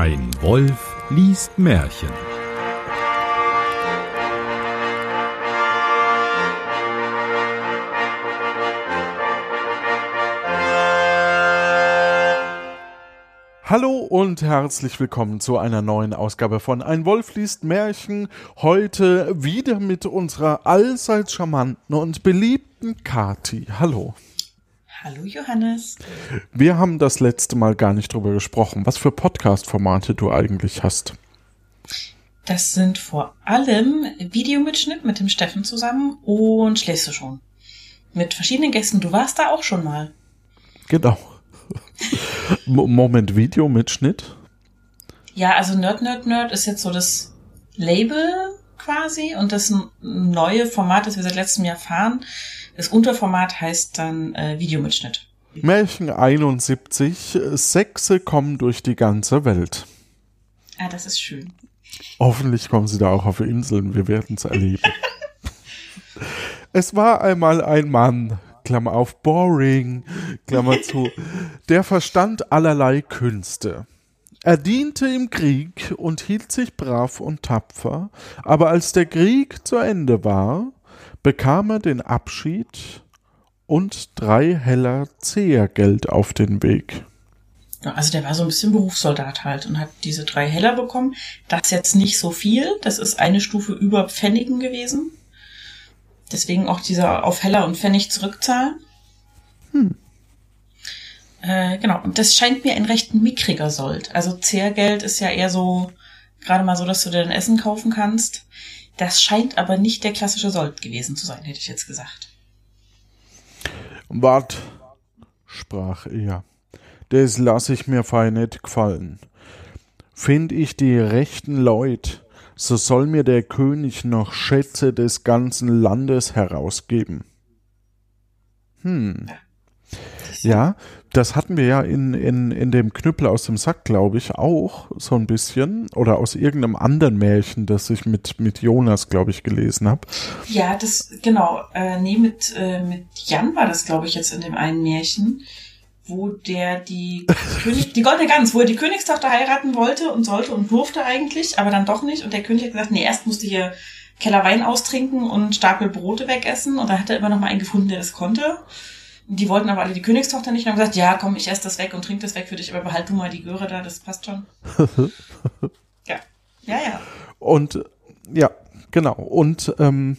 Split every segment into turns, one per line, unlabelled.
Ein Wolf liest Märchen.
Hallo und herzlich willkommen zu einer neuen Ausgabe von Ein Wolf liest Märchen. Heute wieder mit unserer allseits charmanten und beliebten Kati. Hallo.
Hallo Johannes.
Wir haben das letzte Mal gar nicht drüber gesprochen, was für Podcast-Formate du eigentlich hast.
Das sind vor allem Videomitschnitt mit dem Steffen zusammen und schläfst du schon. Mit verschiedenen Gästen. Du warst da auch schon mal.
Genau. Moment, Videomitschnitt?
Ja, also Nerd, Nerd, Nerd ist jetzt so das Label quasi und das neue Format, das wir seit letztem Jahr fahren. Das Unterformat heißt dann äh, Videomitschnitt.
Märchen 71, Sexe kommen durch die ganze Welt.
Ah, das ist schön.
Hoffentlich kommen sie da auch auf Inseln, wir werden es erleben. es war einmal ein Mann, Klammer auf, boring, Klammer zu, der verstand allerlei Künste. Er diente im Krieg und hielt sich brav und tapfer, aber als der Krieg zu Ende war, bekam er den Abschied und drei Heller Zehrgeld auf den Weg.
Ja, also der war so ein bisschen Berufssoldat halt und hat diese drei Heller bekommen. Das jetzt nicht so viel, das ist eine Stufe über Pfennigen gewesen. Deswegen auch dieser auf Heller und Pfennig zurückzahlen. Hm. Äh, genau, und das scheint mir ein recht mickriger Sold. Also Zehrgeld ist ja eher so, gerade mal so, dass du dir ein Essen kaufen kannst. Das scheint aber nicht der klassische Sold gewesen zu sein, hätte ich jetzt gesagt.
Wart, sprach er, das lass ich mir fein nicht gefallen. Find ich die rechten Leut, so soll mir der König noch Schätze des ganzen Landes herausgeben. Hm. Ja, das hatten wir ja in, in, in dem Knüppel aus dem Sack, glaube ich, auch so ein bisschen. Oder aus irgendeinem anderen Märchen, das ich mit, mit Jonas, glaube ich, gelesen habe.
Ja, das, genau. Äh, nee, mit, äh, mit Jan war das, glaube ich, jetzt in dem einen Märchen, wo der die König, die Goldene Gans, wo er die Königstochter heiraten wollte und sollte und durfte eigentlich, aber dann doch nicht. Und der König hat gesagt, nee, erst musste hier Keller Wein austrinken und Stapel Brote wegessen. Und da hat er immer noch mal einen gefunden, der das konnte. Die wollten aber alle die Königstochter nicht und haben gesagt, ja, komm, ich esse das weg und trink das weg für dich, aber behalt du mal die Göre da, das passt schon. ja. Ja, ja.
Und ja, genau. Und ähm,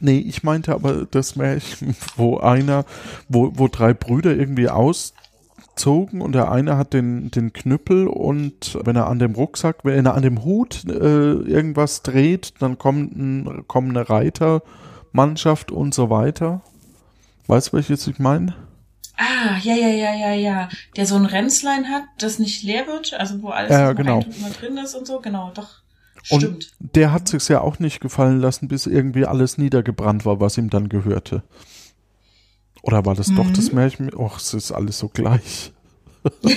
nee, ich meinte aber das Märchen, wo einer, wo, wo drei Brüder irgendwie auszogen und der eine hat den, den Knüppel und wenn er an dem Rucksack, wenn er an dem Hut äh, irgendwas dreht, dann kommt, ein, kommt eine Reitermannschaft und so weiter. Weißt du, was ich jetzt ich meine?
Ah, ja, ja, ja, ja, ja. Der so ein Ränzlein hat, das nicht leer wird, also wo alles
ja, genau.
immer drin ist und so, genau, doch.
Stimmt. Und der hat sich's ja auch nicht gefallen lassen, bis irgendwie alles niedergebrannt war, was ihm dann gehörte. Oder war das mhm. doch das Märchen? Och, es ist alles so gleich.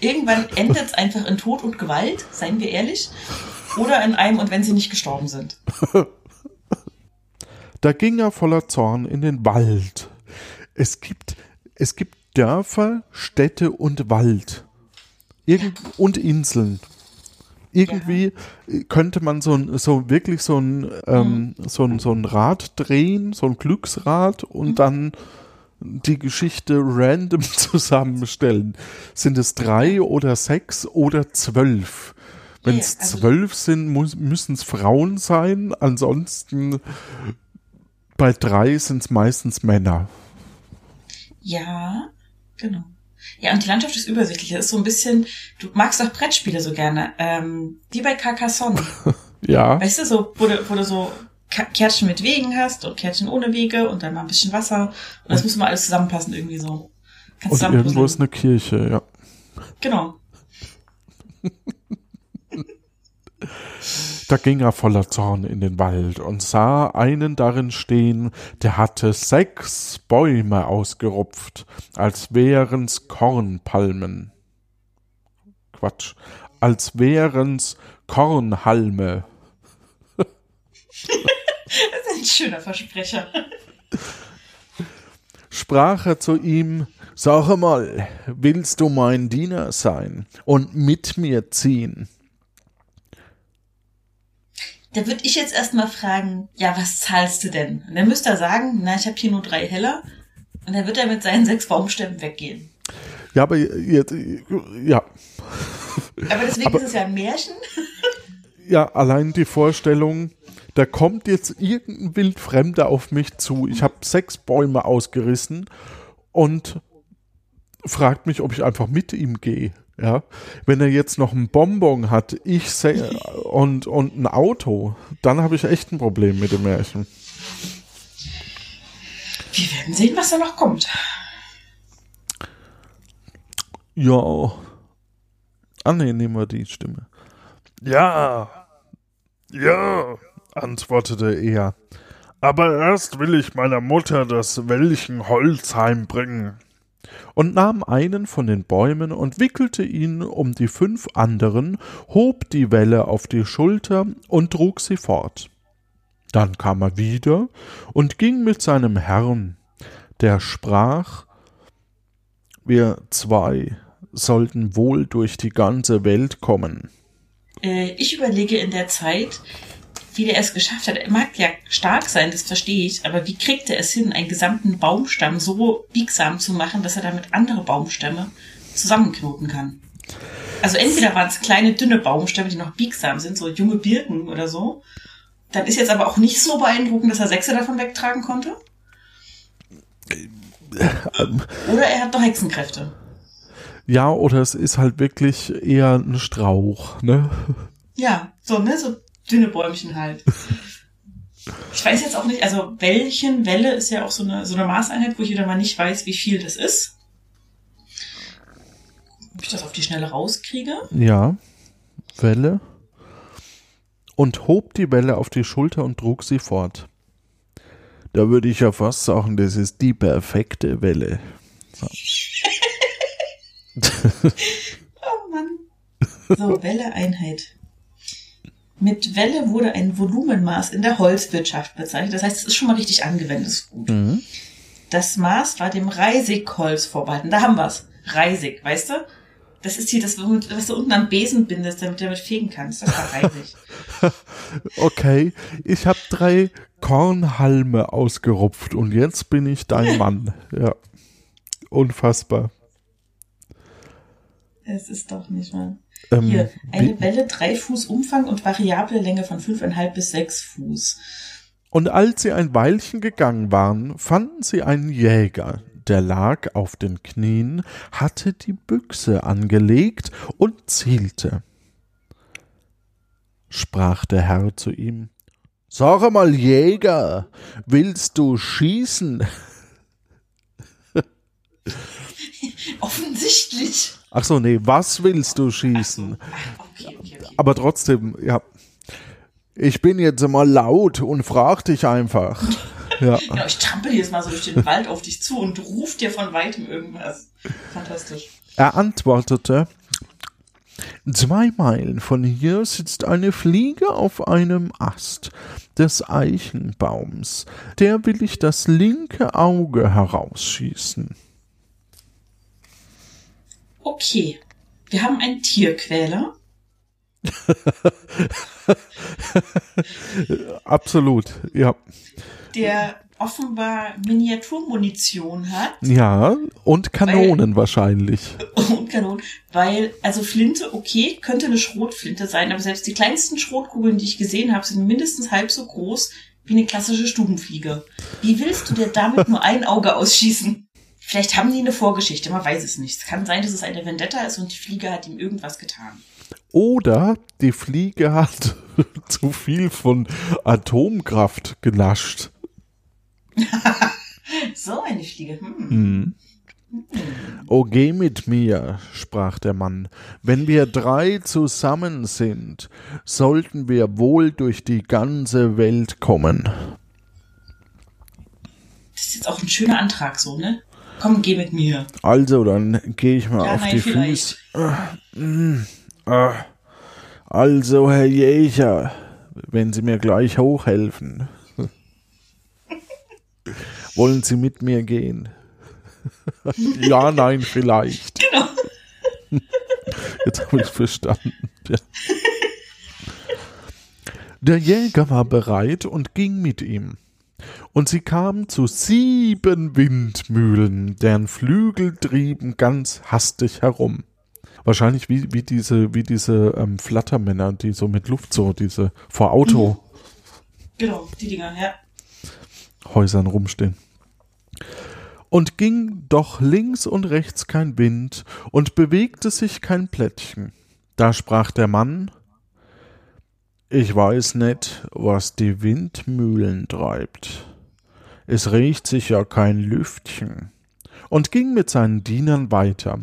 Irgendwann endet es einfach in Tod und Gewalt, seien wir ehrlich. Oder in einem und wenn sie nicht gestorben sind.
Da ging er voller Zorn in den Wald. Es gibt, es gibt Dörfer, Städte und Wald. Irgend und Inseln. Irgendwie ja. könnte man so, so wirklich so ein, ähm, mhm. so, ein, so ein Rad drehen, so ein Glücksrad und mhm. dann die Geschichte random zusammenstellen. Sind es drei oder sechs oder zwölf? Wenn es also zwölf sind, müssen es Frauen sein. Ansonsten bei drei sind es meistens Männer.
Ja, genau. Ja, und die Landschaft ist übersichtlich. Das ist so ein bisschen, du magst auch Brettspiele so gerne. Ähm, wie bei Carcassonne.
ja.
Weißt du, so, wo du, wo du so Kärtchen mit Wegen hast und Kärtchen ohne Wege und dann mal ein bisschen Wasser. Und das muss mal alles zusammenpassen irgendwie so.
Kannst und irgendwo ist eine Kirche, ja.
Genau.
Da ging er voller Zorn in den Wald und sah einen darin stehen, der hatte sechs Bäume ausgerupft, als wären's Kornpalmen. Quatsch, als wären's Kornhalme.
das ist ein schöner Versprecher.
Sprach er zu ihm, Sag mal, willst du mein Diener sein und mit mir ziehen?
Da würde ich jetzt erstmal fragen, ja, was zahlst du denn? Und dann müsste er sagen, na, ich habe hier nur drei Heller. Und dann wird er mit seinen sechs Baumstämmen weggehen.
Ja, aber jetzt, ja.
Aber deswegen ist es ja ein Märchen.
Ja, allein die Vorstellung, da kommt jetzt irgendein Wildfremder auf mich zu. Ich habe sechs Bäume ausgerissen und fragt mich, ob ich einfach mit ihm gehe. Ja, wenn er jetzt noch ein Bonbon hat, ich se- und, und ein Auto, dann habe ich echt ein Problem mit dem Märchen.
Wir werden sehen, was da noch kommt.
Ja. Ah nee, nehmen wir die Stimme. Ja. Ja, antwortete er. Aber erst will ich meiner Mutter das Welchenholz heimbringen. Und nahm einen von den Bäumen und wickelte ihn um die fünf anderen, hob die Welle auf die Schulter und trug sie fort. Dann kam er wieder und ging mit seinem Herrn, der sprach, wir zwei sollten wohl durch die ganze Welt kommen.
Äh, ich überlege in der Zeit, wie der es geschafft hat. Er mag ja stark sein, das verstehe ich, aber wie kriegt er es hin, einen gesamten Baumstamm so biegsam zu machen, dass er damit andere Baumstämme zusammenknoten kann? Also entweder waren es kleine, dünne Baumstämme, die noch biegsam sind, so junge Birken oder so. Dann ist jetzt aber auch nicht so beeindruckend, dass er sechse davon wegtragen konnte. Oder er hat doch Hexenkräfte.
Ja, oder es ist halt wirklich eher ein Strauch, ne?
Ja, so, ne, so dünne Bäumchen halt. Ich weiß jetzt auch nicht, also Wellchen, Welle ist ja auch so eine, so eine Maßeinheit, wo ich wieder mal nicht weiß, wie viel das ist. Ob ich das auf die Schnelle rauskriege?
Ja, Welle. Und hob die Welle auf die Schulter und trug sie fort. Da würde ich ja fast sagen, das ist die perfekte Welle.
Oh Mann. So, Welle-Einheit. Mit Welle wurde ein Volumenmaß in der Holzwirtschaft bezeichnet. Das heißt, es ist schon mal richtig angewendet. Das ist gut.
Mhm.
Das Maß war dem Reisigholz vorbehalten. Da haben wir's. Reisig, weißt du? Das ist hier das, was du unten am Besen bindest, damit du damit fegen kannst. Das war Reisig.
Okay, ich habe drei Kornhalme ausgerupft und jetzt bin ich dein Mann. Ja, unfassbar.
Es ist doch nicht mal.
Ähm,
Hier, eine Welle, drei Fuß Umfang und variable Länge von fünfeinhalb bis sechs Fuß.
Und als sie ein Weilchen gegangen waren, fanden sie einen Jäger, der lag auf den Knien, hatte die Büchse angelegt und zielte. Sprach der Herr zu ihm, Sag mal, Jäger, willst du schießen?
Offensichtlich.
Ach so, nee, was willst du schießen?
Ach, okay, okay, okay.
Aber trotzdem, ja. Ich bin jetzt mal laut und frag dich einfach. Ja.
Genau, ich trampel jetzt mal so durch den Wald auf dich zu und ruf dir von weitem irgendwas. Fantastisch.
Er antwortete, Zwei Meilen von hier sitzt eine Fliege auf einem Ast des Eichenbaums. Der will ich das linke Auge herausschießen.
Okay. Wir haben einen Tierquäler.
Absolut, ja.
der offenbar Miniaturmunition hat
Ja, und Kanonen wahrscheinlich.
und Kanonen, weil, also Flinte, okay, könnte eine Schrotflinte sein, aber selbst die kleinsten Schrotkugeln, die ich gesehen habe, sind mindestens halb so groß wie eine klassische Stubenfliege. Wie willst du dir damit nur ein Auge ausschießen? Vielleicht haben die eine Vorgeschichte, man weiß es nicht. Es kann sein, dass es eine Vendetta ist und die Fliege hat ihm irgendwas getan.
Oder die Fliege hat zu viel von Atomkraft genascht.
So eine Fliege. Hm.
O geh mit mir, sprach der Mann, wenn wir drei zusammen sind, sollten wir wohl durch die ganze Welt kommen.
Das ist jetzt auch ein schöner Antrag so, ne? Komm, geh mit mir.
Also, dann gehe ich mal
Ja,
auf
nein,
die. Füße. Ah, mm, ah. Also, Herr Jäger, wenn Sie mir gleich hochhelfen. Wollen Sie mit mir gehen? ja, nein, vielleicht. Genau. Jetzt habe ich verstanden. Ja. Der Jäger war bereit und ging mit ihm. Und sie kamen zu sieben Windmühlen, deren Flügel trieben ganz hastig herum. Wahrscheinlich wie, wie diese, wie diese ähm, Flattermänner, die so mit Luft so, diese vor Auto. Mhm.
Genau, die Dinger, ja.
Häusern rumstehen. Und ging doch links und rechts kein Wind und bewegte sich kein Plättchen. Da sprach der Mann, ich weiß nicht, was die Windmühlen treibt. Es riecht sich ja kein Lüftchen. Und ging mit seinen Dienern weiter.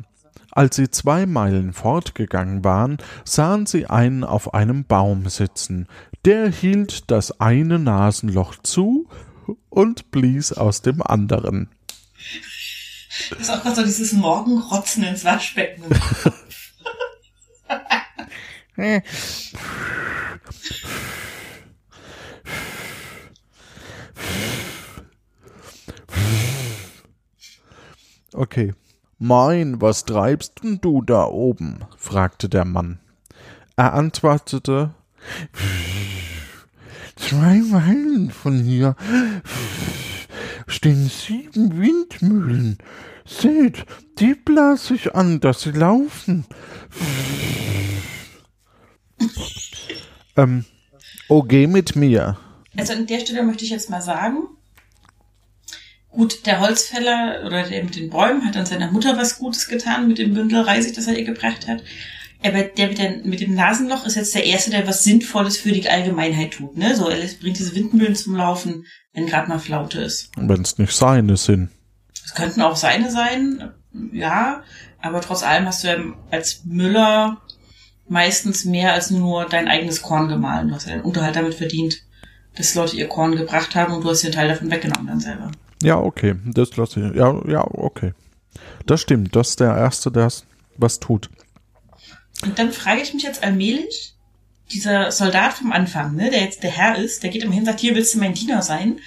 Als sie zwei Meilen fortgegangen waren, sahen sie einen auf einem Baum sitzen. Der hielt das eine Nasenloch zu und blies aus dem anderen.
Das ist auch gerade so dieses Morgenrotzen ins Waschbecken.
Okay. Mein, was treibst denn du da oben? fragte der Mann. Er antwortete, zwei Meilen von hier stehen sieben Windmühlen. Seht, die blase ich an, dass sie laufen. Ähm, oh, geh mit mir.
Also an der Stelle möchte ich jetzt mal sagen, gut, der Holzfäller oder der mit den Bäumen hat dann seiner Mutter was Gutes getan mit dem Bündel Reisig, das er ihr gebracht hat. Aber der mit, der mit dem Nasenloch ist jetzt der Erste, der was Sinnvolles für die Allgemeinheit tut. Ne? So, er bringt diese Windmühlen zum Laufen, wenn gerade mal Flaute ist.
Wenn es nicht seine sind.
Es könnten auch seine sein, ja, aber trotz allem hast du ja als Müller meistens mehr als nur dein eigenes Korn gemahlen. Du hast ja deinen Unterhalt damit verdient, dass Leute ihr Korn gebracht haben und du hast dir einen Teil davon weggenommen dann selber.
Ja, okay, das lasse ich. Ja, ja, okay. Das stimmt, das ist der Erste, der was tut.
Und dann frage ich mich jetzt allmählich, dieser Soldat vom Anfang, ne, der jetzt der Herr ist, der geht immer hin und sagt, hier willst du mein Diener sein.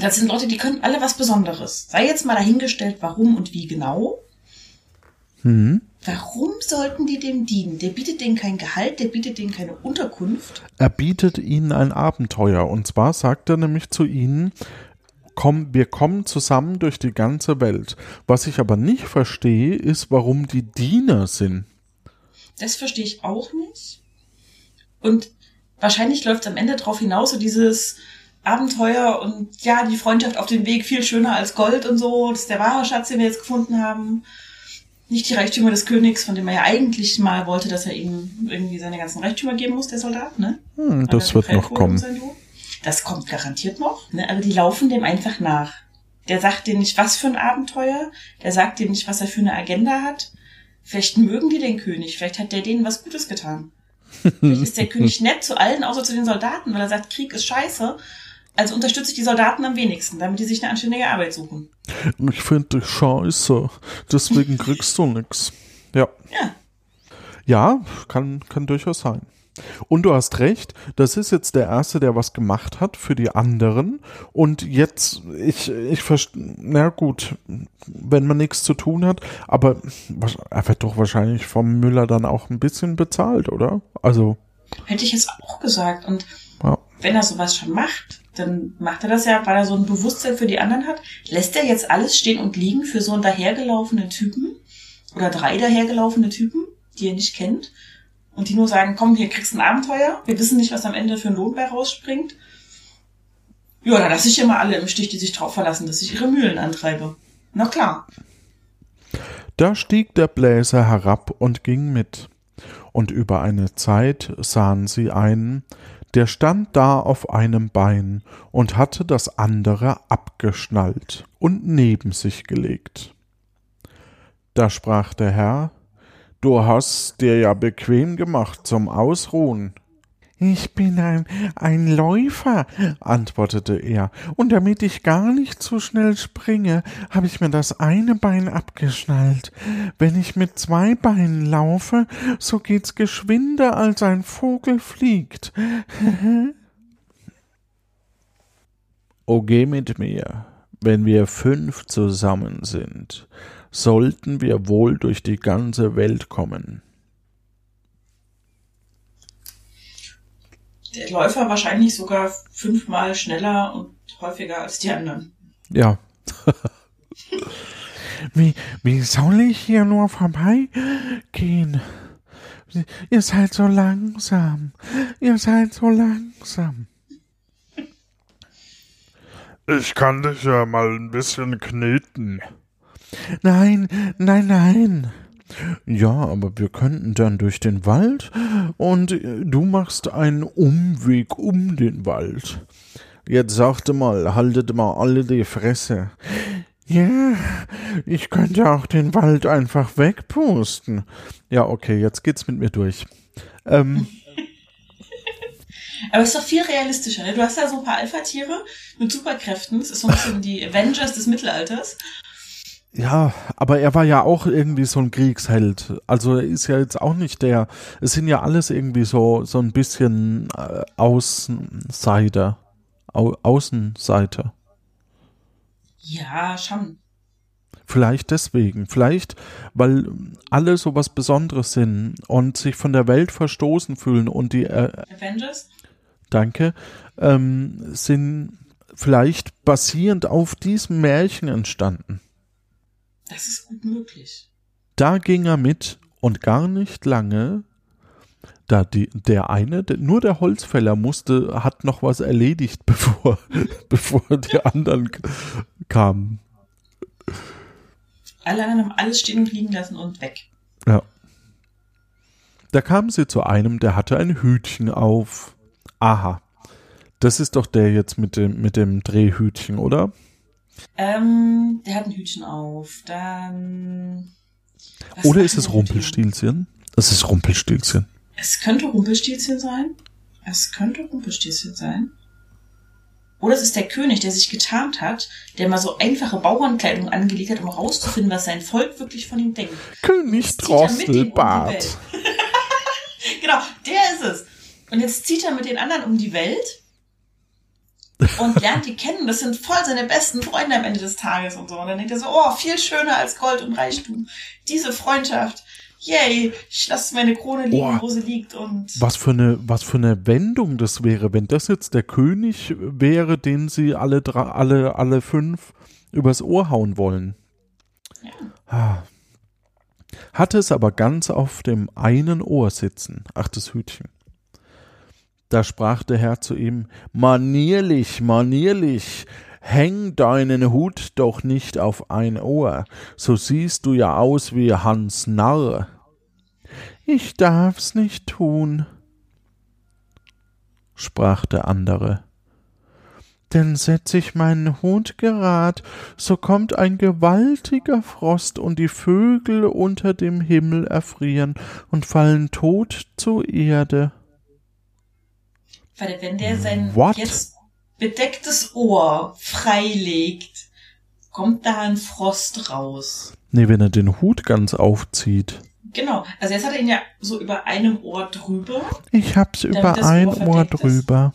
Das sind Leute, die können alle was Besonderes. Sei jetzt mal dahingestellt, warum und wie genau.
Hm.
Warum sollten die dem dienen? Der bietet denen kein Gehalt, der bietet denen keine Unterkunft.
Er bietet ihnen ein Abenteuer. Und zwar sagt er nämlich zu ihnen, komm, wir kommen zusammen durch die ganze Welt. Was ich aber nicht verstehe, ist, warum die Diener sind.
Das verstehe ich auch nicht. Und wahrscheinlich läuft es am Ende darauf hinaus, so dieses, Abenteuer und ja, die Freundschaft auf dem Weg viel schöner als Gold und so. Das ist der wahre Schatz, den wir jetzt gefunden haben. Nicht die Reichtümer des Königs, von dem er ja eigentlich mal wollte, dass er ihm irgendwie seine ganzen Reichtümer geben muss, der Soldat, ne?
Hm, das wird noch kommen.
Das kommt garantiert noch, ne? Aber die laufen dem einfach nach. Der sagt denen nicht, was für ein Abenteuer. Der sagt denen nicht, was er für eine Agenda hat. Vielleicht mögen die den König. Vielleicht hat der denen was Gutes getan. Vielleicht ist der König nett zu allen, außer zu den Soldaten, weil er sagt, Krieg ist scheiße. Also unterstütze ich die Soldaten am wenigsten, damit die sich eine anständige Arbeit suchen.
Ich finde dich scheiße. Deswegen kriegst du nichts. Ja.
Ja.
Ja, kann, kann durchaus sein. Und du hast recht, das ist jetzt der Erste, der was gemacht hat für die anderen. Und jetzt, ich, ich verstehe, na gut, wenn man nichts zu tun hat, aber er wird doch wahrscheinlich vom Müller dann auch ein bisschen bezahlt, oder? Also.
Hätte ich jetzt auch gesagt. Und. Wenn er sowas schon macht, dann macht er das ja, weil er so ein Bewusstsein für die anderen hat. Lässt er jetzt alles stehen und liegen für so einen dahergelaufenen Typen oder drei dahergelaufene Typen, die er nicht kennt und die nur sagen, komm, hier kriegst du ein Abenteuer. Wir wissen nicht, was am Ende für ein Lohn bei rausspringt. Ja, da lasse ich immer alle im Stich, die sich drauf verlassen, dass ich ihre Mühlen antreibe. Na klar.
Da stieg der Bläser herab und ging mit. Und über eine Zeit sahen sie einen, der stand da auf einem Bein und hatte das andere abgeschnallt und neben sich gelegt. Da sprach der Herr, Du hast dir ja bequem gemacht zum Ausruhen. Ich bin ein, ein Läufer, antwortete er, und damit ich gar nicht zu schnell springe, habe ich mir das eine Bein abgeschnallt. Wenn ich mit zwei Beinen laufe, so geht's geschwinder, als ein Vogel fliegt. o geh mit mir. wenn wir fünf zusammen sind, sollten wir wohl durch die ganze Welt kommen.
Der Läufer wahrscheinlich sogar fünfmal schneller und häufiger als die anderen.
Ja. wie, wie soll ich hier nur vorbeigehen? Ihr seid so langsam. Ihr seid so langsam.
Ich kann dich ja mal ein bisschen kneten.
Nein, nein, nein. Ja, aber wir könnten dann durch den Wald und äh, du machst einen Umweg um den Wald. Jetzt sagte mal, haltet mal alle die Fresse. Ja, ich könnte auch den Wald einfach wegpusten. Ja, okay, jetzt geht's mit mir durch. Ähm,
Aber es ist doch viel realistischer. Ne? Du hast ja so ein paar Alpha-Tiere mit Superkräften. Es ist so ein bisschen die Avengers des Mittelalters.
Ja, aber er war ja auch irgendwie so ein Kriegsheld. Also er ist ja jetzt auch nicht der. Es sind ja alles irgendwie so so ein bisschen äh, Außenseiter, Au Außenseiter.
Ja, schon.
Vielleicht deswegen, vielleicht weil alle so was Besonderes sind und sich von der Welt verstoßen fühlen und die äh,
Avengers?
danke, ähm, sind vielleicht basierend auf diesem Märchen entstanden.
Das ist gut möglich.
Da ging er mit und gar nicht lange, da die, der eine, der, nur der Holzfäller musste, hat noch was erledigt, bevor, bevor die anderen kamen.
Alle anderen haben alles stehen und liegen lassen und weg.
Ja. Da kamen sie zu einem, der hatte ein Hütchen auf. Aha. Das ist doch der jetzt mit dem, mit dem Drehhütchen, oder?
Ähm, der hat ein Hütchen auf. Dann.
Oder ist es? Rumpelstilzchen? Es ist Rumpelstilzchen.
Es könnte Rumpelstilzchen sein. Es könnte Rumpelstilzchen sein. Oder es ist der König, der sich getarnt hat, der mal so einfache Bauernkleidung angelegt hat, um rauszufinden, was sein Volk wirklich von ihm denkt.
König
um
Drosselbart.
Welt. genau, der ist es. Und jetzt zieht er mit den anderen um die Welt und lernt die kennen. Das sind voll seine besten Freunde am Ende des Tages und so. Und dann denkt er so, oh, viel schöner als Gold und Reichtum. Diese Freundschaft. Yay, ich lasse meine Krone liegen,
Boah.
wo sie liegt und
Was für eine, was für eine Wendung das wäre, wenn das jetzt der König wäre, den sie alle drei, alle, alle fünf übers Ohr hauen wollen.
Ja.
Ah. Hatte es aber ganz auf dem einen Ohr sitzen. Ach, das Hütchen. Da sprach der Herr zu ihm, manierlich, manierlich, häng deinen Hut doch nicht auf ein Ohr, so siehst du ja aus wie Hans Narr. Ich darf's nicht tun, sprach der andere. Denn setz ich meinen Hut gerad, so kommt ein gewaltiger Frost und die Vögel unter dem Himmel erfrieren und fallen tot zur Erde.
Weil wenn der sein
What?
jetzt bedecktes Ohr freilegt, kommt da ein Frost raus.
Nee, wenn er den Hut ganz aufzieht.
Genau. Also jetzt hat er ihn ja so über einem Ohr drüber.
Ich hab's über ein
Ohr
Ohr
verdeckt ist.
drüber.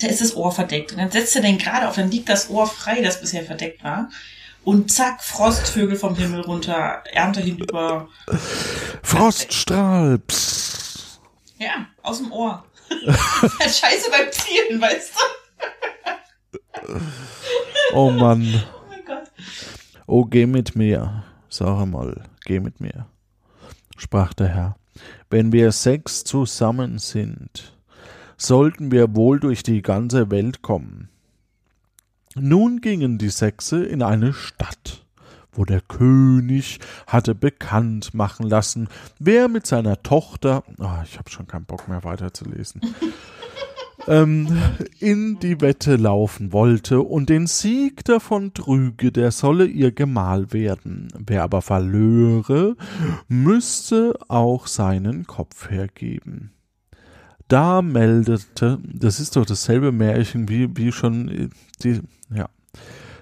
Da ist das Ohr verdeckt. Und dann setzt er den gerade auf, dann liegt das Ohr frei, das bisher verdeckt war. Und zack, Frostvögel vom Himmel runter, Ernte hinüber.
Froststrahl. Psst.
Ja, aus dem Ohr. Scheiße beim Zielen, weißt du?
Oh Mann.
Oh mein Gott.
Oh, geh mit mir, sag mal, geh mit mir, sprach der Herr. Wenn wir sechs zusammen sind, sollten wir wohl durch die ganze Welt kommen. Nun gingen die Sechse in eine Stadt, wo der König hatte bekannt machen lassen, wer mit seiner Tochter, ah, ich habe schon keinen Bock mehr weiterzulesen, ähm, in die Wette laufen wollte und den Sieg davon trüge, der solle ihr Gemahl werden. Wer aber verlöre, müsste auch seinen Kopf hergeben. Da meldete, das ist doch dasselbe Märchen wie, wie schon äh, die, ja.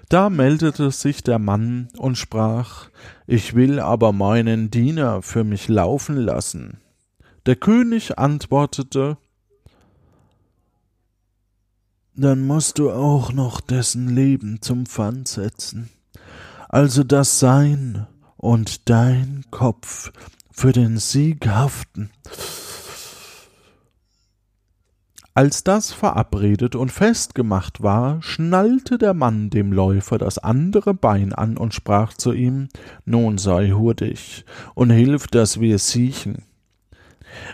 Da meldete sich der Mann und sprach, ich will aber meinen Diener für mich laufen lassen. Der König antwortete, dann musst du auch noch dessen Leben zum Pfand setzen. Also dass sein und dein Kopf für den Sieg haften. Als das verabredet und festgemacht war, schnallte der Mann dem Läufer das andere Bein an und sprach zu ihm Nun sei hurtig und hilf, dass wir siechen.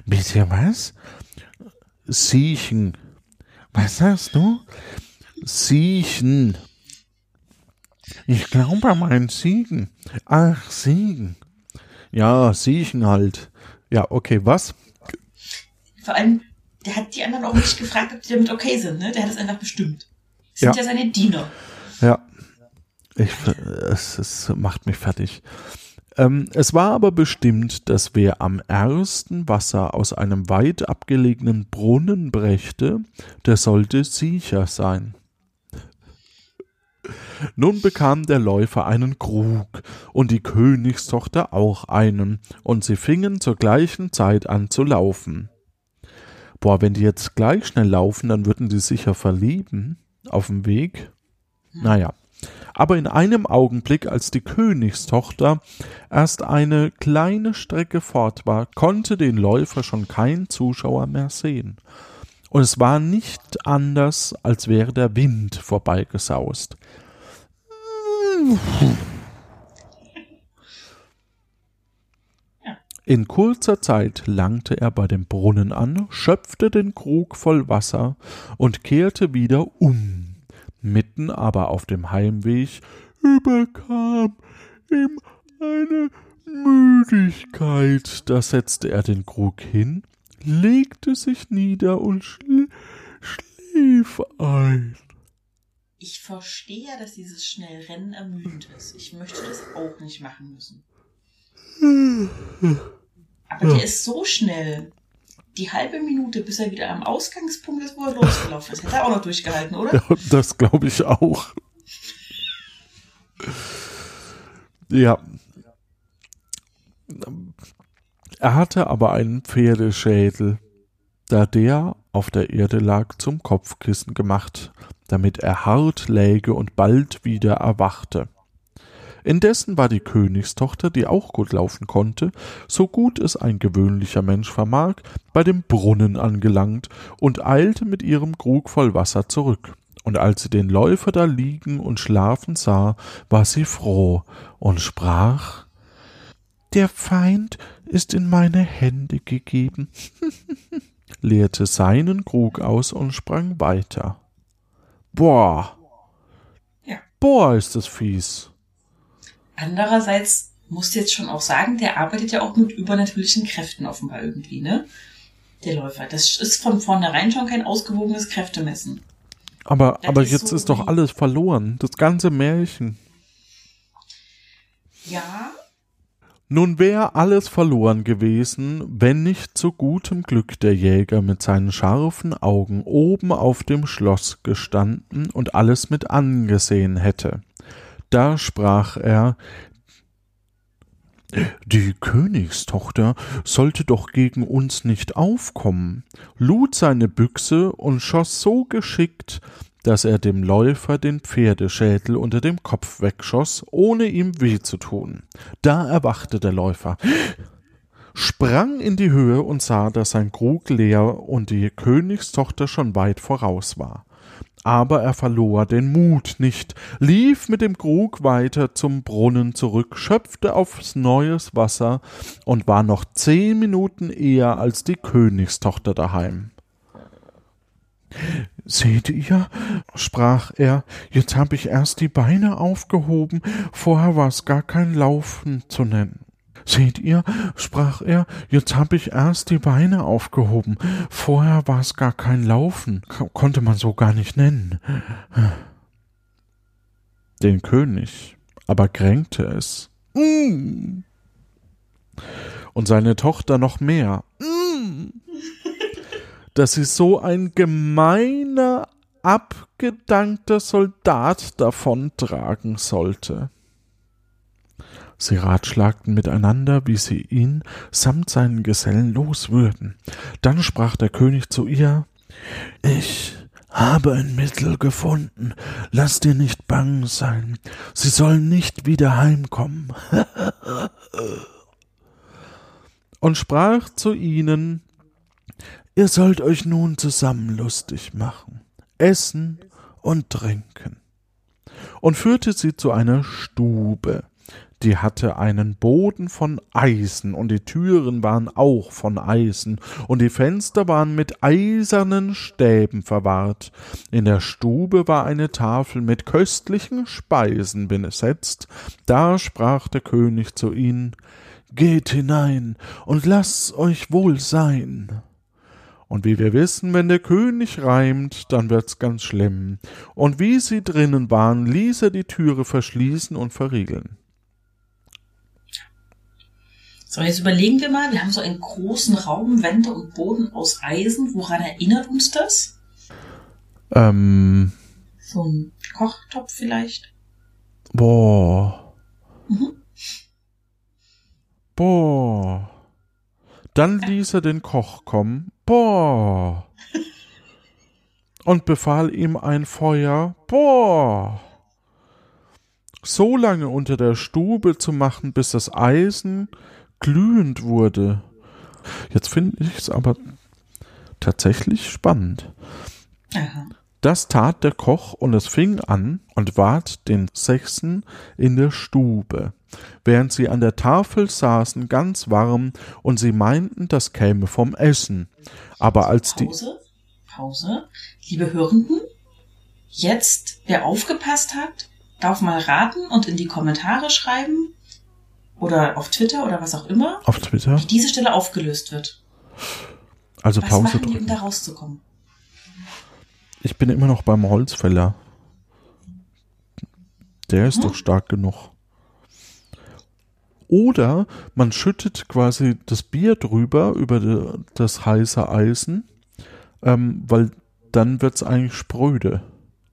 Bitte was? Siechen. Was sagst du? Siechen. Ich glaube, er meint Siegen. Ach, Siegen. Ja, Siechen halt. Ja, okay, was?
Vor allem, der hat die anderen auch nicht gefragt, ob die damit okay sind, ne? Der hat es einfach bestimmt. Das sind ja,
Ja.
seine Diener.
Ja. Ich, es, es macht mich fertig. Ähm, es war aber bestimmt, dass wer am ersten Wasser aus einem weit abgelegenen Brunnen brächte, der sollte sicher sein. Nun bekam der Läufer einen Krug und die Königstochter auch einen, und sie fingen zur gleichen Zeit an zu laufen. Boah, wenn die jetzt gleich schnell laufen, dann würden die sicher verlieben auf dem Weg. Naja. Aber in einem Augenblick, als die Königstochter erst eine kleine Strecke fort war, konnte den Läufer schon kein Zuschauer mehr sehen. Und es war nicht anders, als wäre der Wind vorbeigesaust. In kurzer Zeit langte er bei dem Brunnen an, schöpfte den Krug voll Wasser und kehrte wieder um. Mitten aber auf dem Heimweg überkam ihm eine Müdigkeit. Da setzte er den Krug hin, legte sich nieder und schlie schlief ein.
Ich verstehe dass dieses Schnellrennen ermüdend ist. Ich möchte das auch nicht machen müssen. Aber der ist so schnell. Die halbe Minute, bis er wieder am Ausgangspunkt ist, wo er losgelaufen ist. Hätte er auch noch durchgehalten, oder?
Ja, das glaube ich auch. Ja. Er hatte aber einen Pferdeschädel, da der auf der Erde lag, zum Kopfkissen gemacht, damit er hart läge und bald wieder erwachte. Indessen war die Königstochter, die auch gut laufen konnte, so gut es ein gewöhnlicher Mensch vermag, bei dem Brunnen angelangt und eilte mit ihrem Krug voll Wasser zurück. Und als sie den Läufer da liegen und schlafen sah, war sie froh und sprach Der Feind ist in meine Hände gegeben, leerte seinen Krug aus und sprang weiter. Boah. Boah, ist das fies.
Andererseits musst du jetzt schon auch sagen, der arbeitet ja auch mit übernatürlichen Kräften offenbar irgendwie, ne? Der Läufer. Das ist von vornherein schon kein ausgewogenes Kräftemessen.
Aber,
Das
aber
ist
jetzt
so
ist doch alles verloren. Das ganze Märchen.
Ja,
Nun wäre alles verloren gewesen, wenn nicht zu gutem Glück der Jäger mit seinen scharfen Augen oben auf dem Schloss gestanden und alles mit angesehen hätte. Da sprach er Die Königstochter sollte doch gegen uns nicht aufkommen, lud seine Büchse und schoss so geschickt, dass er dem Läufer den Pferdeschädel unter dem Kopf wegschoss, ohne ihm weh zu tun. Da erwachte der Läufer, sprang in die Höhe und sah, dass sein Krug leer und die Königstochter schon weit voraus war. Aber er verlor den Mut nicht, lief mit dem Krug weiter zum Brunnen zurück, schöpfte aufs neues Wasser und war noch zehn Minuten eher als die Königstochter daheim. Seht ihr, sprach er, jetzt hab ich erst die Beine aufgehoben, vorher war's gar kein Laufen zu nennen. Seht ihr, sprach er, jetzt hab ich erst die Beine aufgehoben, vorher war's gar kein Laufen, Ko- konnte man so gar nicht nennen. Den König aber kränkte es. Mm. Und seine Tochter noch mehr. Mm dass sie so ein gemeiner, abgedankter Soldat davontragen sollte. Sie ratschlagten miteinander, wie sie ihn samt seinen Gesellen los würden. Dann sprach der König zu ihr Ich Habe ein Mittel gefunden, lass dir nicht bang sein, sie sollen nicht wieder heimkommen. und sprach zu ihnen, Ihr sollt euch nun zusammen lustig machen, essen und trinken. Und führte sie zu einer Stube, die hatte einen Boden von Eisen, und die Türen waren auch von Eisen, und die Fenster waren mit eisernen Stäben verwahrt. In der Stube war eine Tafel mit köstlichen Speisen besetzt. Da sprach der König zu ihnen Geht hinein und lass euch wohl sein. Und wie wir wissen, wenn der König reimt, dann wird's ganz schlimm. Und wie sie drinnen waren, ließ er die Türe verschließen und verriegeln.
So, jetzt überlegen wir mal, wir haben so einen großen Raum, Wände und Boden aus Eisen. Woran erinnert uns das?
Ähm,
So ein Kochtopf vielleicht?
boah,
Mhm.
boah. Dann ließ er den Koch kommen, boah. Und befahl ihm ein Feuer, boah. So lange unter der Stube zu machen, bis das Eisen glühend wurde. Jetzt finde ich es aber tatsächlich spannend.
Aha.
Das tat der Koch, und es fing an und ward den Sechsten in der Stube, während sie an der Tafel saßen, ganz warm, und sie meinten, das käme vom Essen. Aber als die
Pause, Pause. Liebe Hörenden, jetzt, wer aufgepasst hat, darf mal raten und in die Kommentare schreiben oder auf Twitter oder was auch immer,
auf Twitter,
wie diese Stelle aufgelöst wird.
also
Was
Pause
machen die, um
drücken.
da rauszukommen?
Ich bin immer noch beim Holzfäller. Der ist
Hm?
doch stark genug. Oder man schüttet quasi das Bier drüber, über de, das heiße Eisen, ähm, weil dann wird's eigentlich spröde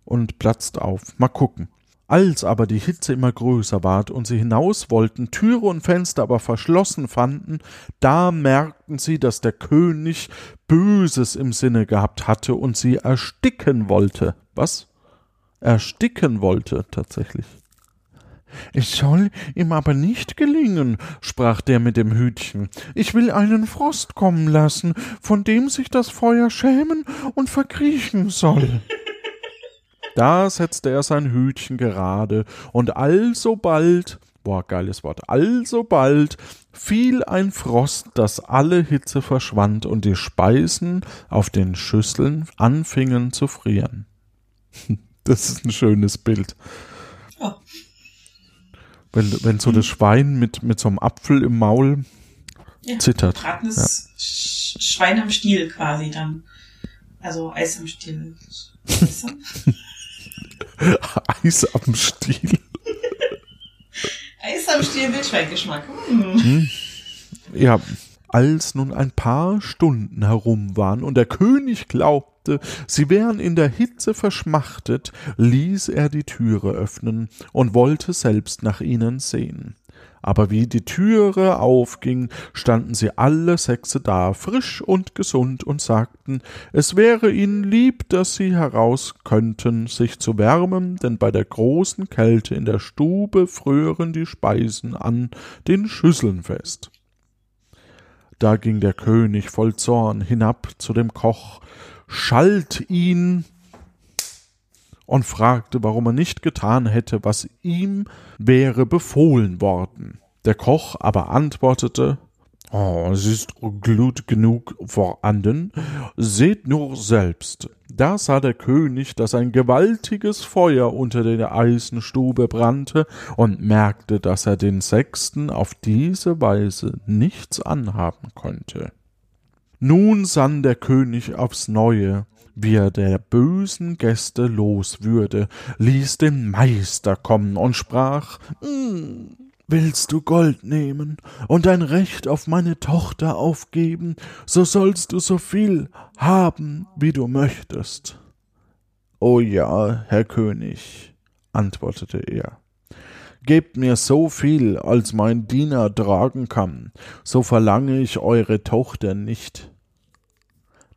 und platzt auf. Mal gucken. Als aber die Hitze immer größer ward und sie hinaus wollten, Türe und Fenster aber verschlossen fanden, da merkten sie, dass der König Böses im Sinne gehabt hatte und sie ersticken wollte. Was? Ersticken wollte tatsächlich. Es soll ihm aber nicht gelingen, sprach der mit dem Hütchen. Ich will einen Frost kommen lassen, von dem sich das Feuer schämen und verkriechen soll. Da setzte er sein Hütchen gerade, und alsobald, boah, geiles Wort, alsobald fiel ein Frost, dass alle Hitze verschwand und die Speisen auf den Schüsseln anfingen zu frieren. Das ist ein schönes Bild.
Ja.
Wenn, wenn so das Schwein mit, mit so einem Apfel im Maul
Ja,
zittert.
Bratenes Sch- Schwein am Stiel quasi dann. Also Eis am Stiel.
Eis am Stiel.
Eis am Stiel Wildschweingeschmack. Hm.
Ja, als nun ein paar Stunden herum waren und der König glaubte, sie wären in der Hitze verschmachtet, ließ er die Türe öffnen und wollte selbst nach ihnen sehen. Aber wie die Türe aufging, standen sie alle sechse da, frisch und gesund, und sagten, es wäre ihnen lieb, dass sie heraus könnten, sich zu wärmen, denn bei der großen Kälte in der Stube frören die Speisen an den Schüsseln fest. Da ging der König voll Zorn hinab zu dem Koch, schalt ihn und fragte, warum er nicht getan hätte, was ihm wäre befohlen worden. Der Koch aber antwortete, Oh, es ist Glut genug vorhanden. Seht nur selbst. Da sah der König, dass ein gewaltiges Feuer unter der Eisenstube brannte und merkte, dass er den Sechsten auf diese Weise nichts anhaben konnte. Nun sann der König aufs Neue, wie er der bösen Gäste los würde, ließ den Meister kommen und sprach, "Hm, Willst du Gold nehmen und dein Recht auf meine Tochter aufgeben, so sollst du so viel haben, wie du möchtest. O ja, Herr König, antwortete er. Gebt mir so viel, als mein Diener tragen kann, so verlange ich eure Tochter nicht.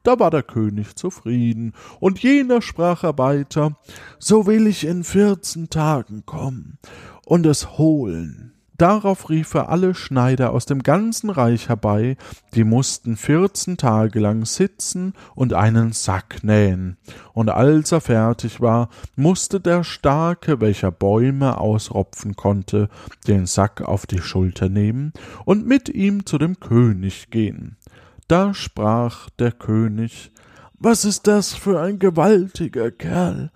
Da war der König zufrieden, und jener sprach er weiter, so will ich in vierzehn Tagen kommen und es holen. Darauf rief er alle Schneider aus dem ganzen Reich herbei, die mussten vierzehn Tage lang sitzen und einen Sack nähen. Und als er fertig war, musste der Starke, welcher Bäume ausropfen konnte, den Sack auf die Schulter nehmen und mit ihm zu dem König gehen. Da sprach der König, was ist das für ein gewaltiger Kerl?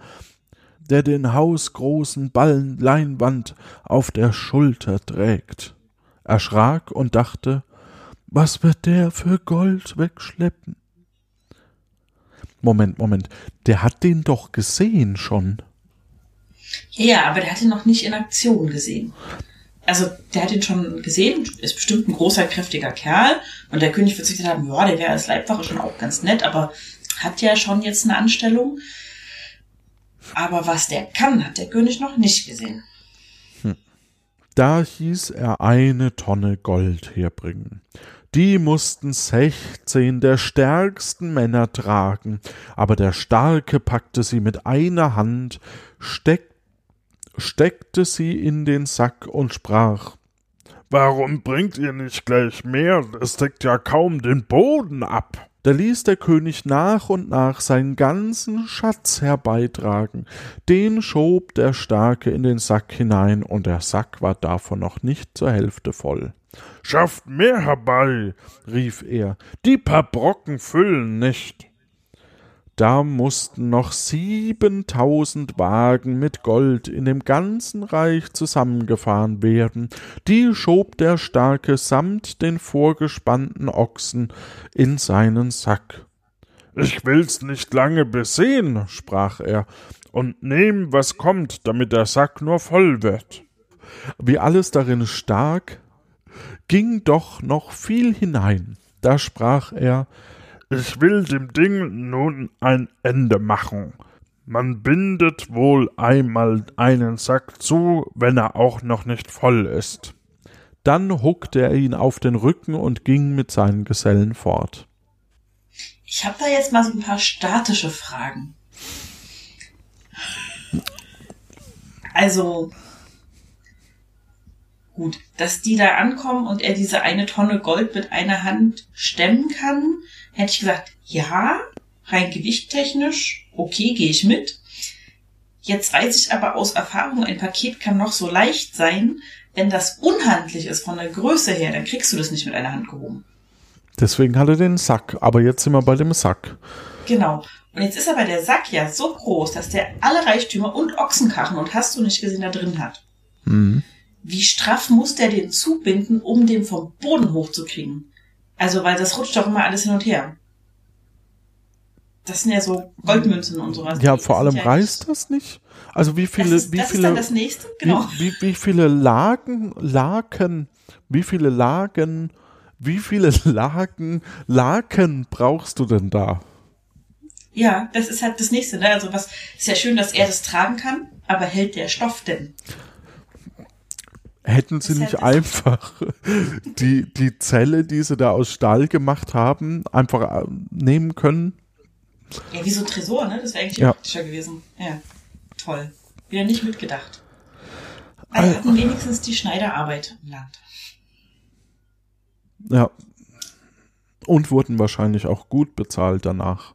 Der den hausgroßen Ballen Leinwand auf der Schulter trägt, erschrak und dachte, was wird der für Gold wegschleppen? Moment, Moment, der hat den doch gesehen schon.
Ja, aber der hat ihn noch nicht in Aktion gesehen. Also, der hat ihn schon gesehen, ist bestimmt ein großer, kräftiger Kerl. Und der König wird sich gedacht haben, ja, der wäre als Leibwache schon auch ganz nett, aber hat ja schon jetzt eine Anstellung. Aber was der kann, hat der König noch nicht gesehen.
Da hieß er eine Tonne Gold herbringen. Die mussten sechzehn der stärksten Männer tragen, aber der Starke packte sie mit einer Hand, steck, steckte sie in den Sack und sprach
Warum bringt ihr nicht gleich mehr? Es deckt ja kaum den Boden ab.
Da ließ der König nach und nach seinen ganzen Schatz herbeitragen, den schob der Starke in den Sack hinein, und der Sack war davon noch nicht zur Hälfte voll.
Schafft mehr herbei, rief er, die paar Brocken füllen nicht.
Da mussten noch siebentausend Wagen mit Gold in dem ganzen Reich zusammengefahren werden, die schob der Starke samt den vorgespannten Ochsen in seinen Sack.
Ich will's nicht lange besehen, sprach er, und nehm, was kommt, damit der Sack nur voll wird.
Wie alles darin stark, ging doch noch viel hinein. Da sprach er,
ich will dem Ding nun ein Ende machen. Man bindet wohl einmal einen Sack zu, wenn er auch noch nicht voll ist.
Dann huckte er ihn auf den Rücken und ging mit seinen Gesellen fort.
Ich habe da jetzt mal so ein paar statische Fragen. Also, gut, dass die da ankommen und er diese eine Tonne Gold mit einer Hand stemmen kann, hätte ich gesagt, ja, rein gewichttechnisch, okay, gehe ich mit. Jetzt weiß ich aber aus Erfahrung, ein Paket kann noch so leicht sein, wenn das unhandlich ist von der Größe her, dann kriegst du das nicht mit einer Hand gehoben.
Deswegen hat er den Sack, aber jetzt sind wir bei dem Sack.
Genau. Und jetzt ist aber der Sack ja so groß, dass der alle Reichtümer und Ochsenkarren und hast du nicht gesehen da drin hat.
Mhm.
Wie straff muss der den zubinden, um den vom Boden hochzukriegen? Also, weil das rutscht doch immer alles hin und her. Das sind ja so Goldmünzen und sowas.
Ja, vor allem ja reißt das nicht. Also wie viele,
das ist,
wie
das
viele,
ist dann das nächste, genau.
wie, wie, wie viele Lagen, Laken, wie viele Lagen, wie viele Lagen, Laken brauchst du denn da?
Ja, das ist halt das nächste. Ne? Also was ist ja schön, dass er das tragen kann, aber hält der Stoff denn?
Hätten sie nicht einfach die, die Zelle, die sie da aus Stahl gemacht haben, einfach äh, nehmen können?
Ja, wie so ein Tresor, ne? Das wäre eigentlich
Ja.
praktischer gewesen. Ja, toll. Wieder nicht mitgedacht. Also hatten wenigstens die Schneiderarbeit im Land.
Ja. Und wurden wahrscheinlich auch gut bezahlt danach.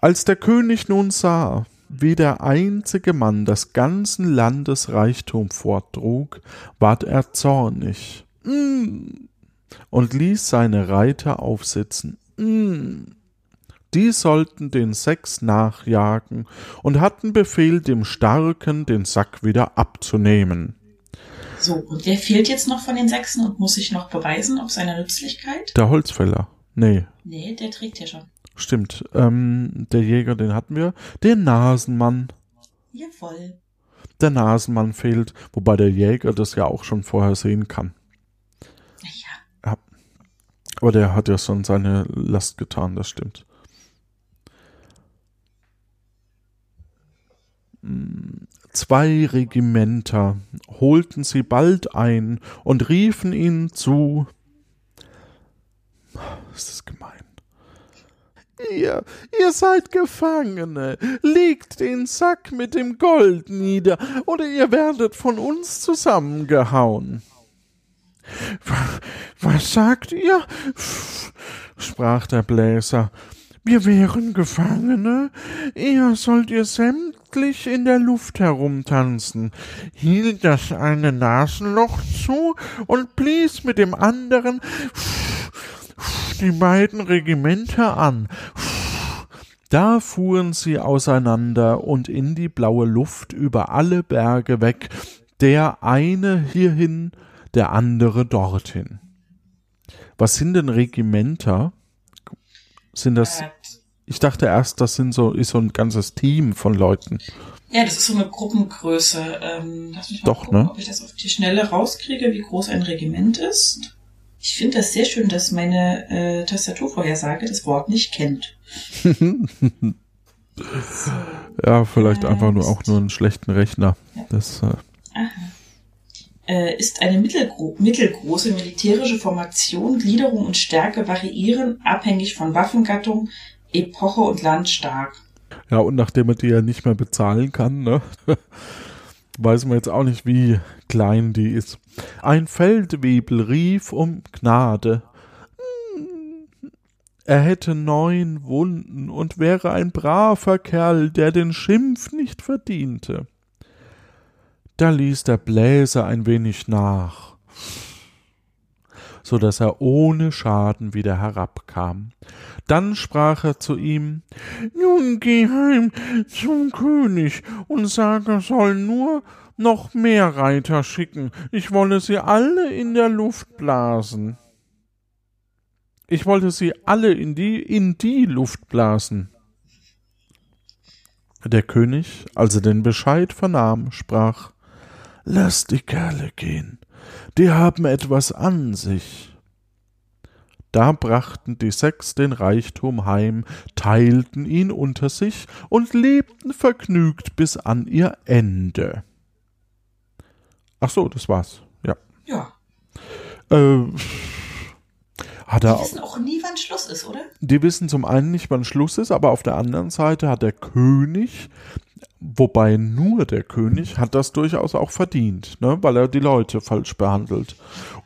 Als der König nun sah, wie der einzige Mann des ganzen Landes Reichtum forttrug, ward er zornig mm, und ließ seine Reiter aufsitzen. Mm. Die sollten den sechs nachjagen und hatten Befehl, dem Starken den Sack wieder abzunehmen.
So, und wer fehlt jetzt noch von den Sechsen und muss sich noch beweisen auf seine Nützlichkeit?
Der Holzfäller. Nee,
Nee, der trägt ja schon.
Stimmt. Ähm, der Jäger, den hatten wir. Der Nasenmann.
Jawohl.
Der Nasenmann fehlt, wobei der Jäger das ja auch schon vorher sehen kann.
Naja,
Aber der hat ja schon seine Last getan, das stimmt. Mm, Zwei Regimenter holten sie bald ein und riefen ihnen zu. Ist das gemein? Ihr, ihr seid Gefangene. Legt den Sack mit dem Gold nieder, oder ihr werdet von uns zusammengehauen. Was sagt ihr? sprach der Bläser. Wir wären Gefangene. Eher sollt ihr sämtlich in der Luft herumtanzen, hielt das eine Nasenloch zu und blies mit dem anderen die beiden Regimenter an. Da fuhren sie auseinander und in die blaue Luft über alle Berge weg, der eine hierhin, der andere dorthin. Was sind denn Regimenter? Sind das.
Äh,
Ich dachte erst, das sind so, ist so ein ganzes Team von Leuten.
Ja, das ist so eine Gruppengröße. Ähm, lass mich mal
Doch,
gucken,
ne?
ob ich das auf die Schnelle rauskriege, wie groß ein Regiment ist. Ich finde das sehr schön, dass meine äh, Tastaturvorhersage das Wort nicht kennt. so.
Ja, vielleicht
Ja,
einfach nur auch nur einen schlechten Rechner.
Ja.
Das, äh,
äh, ist eine mittelgro mittelgroße militärische Formation. Gliederung und Stärke variieren abhängig von Waffengattung, Epoche und Land stark.
ja, und nachdem er die ja nicht mehr bezahlen kann, ne, weiß man jetzt auch nicht, wie klein die ist. Ein Feldwebel rief um Gnade. Er hätte neun Wunden und wäre ein braver Kerl, der den Schimpf nicht verdiente. Da ließ der Bläser ein wenig nach, so dass er ohne Schaden wieder herabkam. Dann sprach er zu ihm Nun geh heim zum König und sag, er soll nur noch mehr Reiter schicken. Ich wolle sie alle in der Luft blasen. Ich wollte sie alle in die, in die Luft blasen. Der König, als er den Bescheid vernahm, sprach Lass die Kerle gehen, die haben etwas an sich. Da brachten die sechs den Reichtum heim, teilten ihn unter sich und lebten vergnügt bis an ihr Ende. Ach so, das war's. Ja.
Ja.
Äh, hat
Die
er,
wissen auch nie, wann Schluss ist, oder?
die wissen zum einen nicht, wann Schluss ist, aber auf der anderen Seite hat der König, wobei nur der König, hat das durchaus auch verdient, ne, weil er die Leute falsch behandelt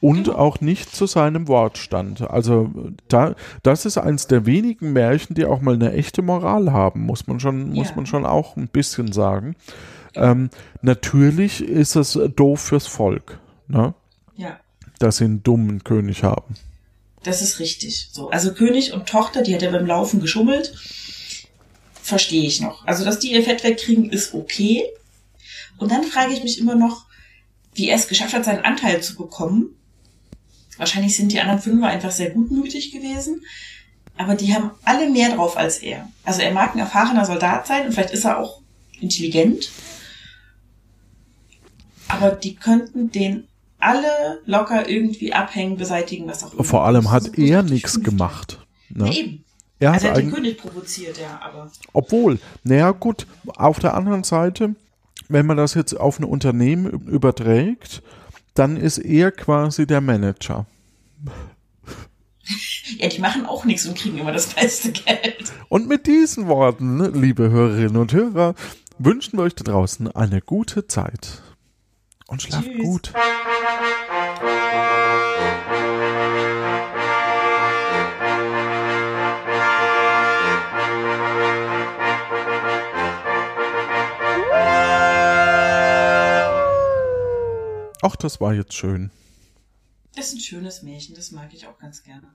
und auch nicht zu seinem Wort stand. Also da, das ist eins der wenigen Märchen, die auch mal eine echte Moral haben, muss man schon, muss
Ja.
man schon auch ein bisschen sagen. Ähm, natürlich ist es doof fürs Volk, ne,
Ja.
dass sie einen dummen König haben.
Das ist richtig. So, also König und Tochter, die hat ja beim Laufen geschummelt. Verstehe ich noch. Also, dass die ihr Fett wegkriegen, ist okay. Und dann frage ich mich immer noch, wie er es geschafft hat, seinen Anteil zu bekommen. Wahrscheinlich sind die anderen Fünfer einfach sehr gutmütig gewesen. Aber die haben alle mehr drauf als er. Also er mag ein erfahrener Soldat sein und vielleicht ist er auch intelligent. Aber die könnten den alle locker irgendwie abhängen, beseitigen, was auch immer.
Vor allem hat er nichts gemacht.
Ja,
Ne?
eben.
Er hat
Also er hat den König provoziert, ja, aber.
obwohl, naja gut, auf der anderen Seite, wenn man das jetzt auf ein Unternehmen überträgt, dann ist er quasi der Manager.
Ja, die machen auch nichts und kriegen immer das meiste Geld.
Und mit diesen Worten, ne, liebe Hörerinnen und Hörer, wünschen wir euch da draußen eine gute Zeit. Und schlaft
Tschüss.
gut. Ach, das war jetzt schön.
Das ist ein schönes Märchen, das mag ich auch ganz gerne.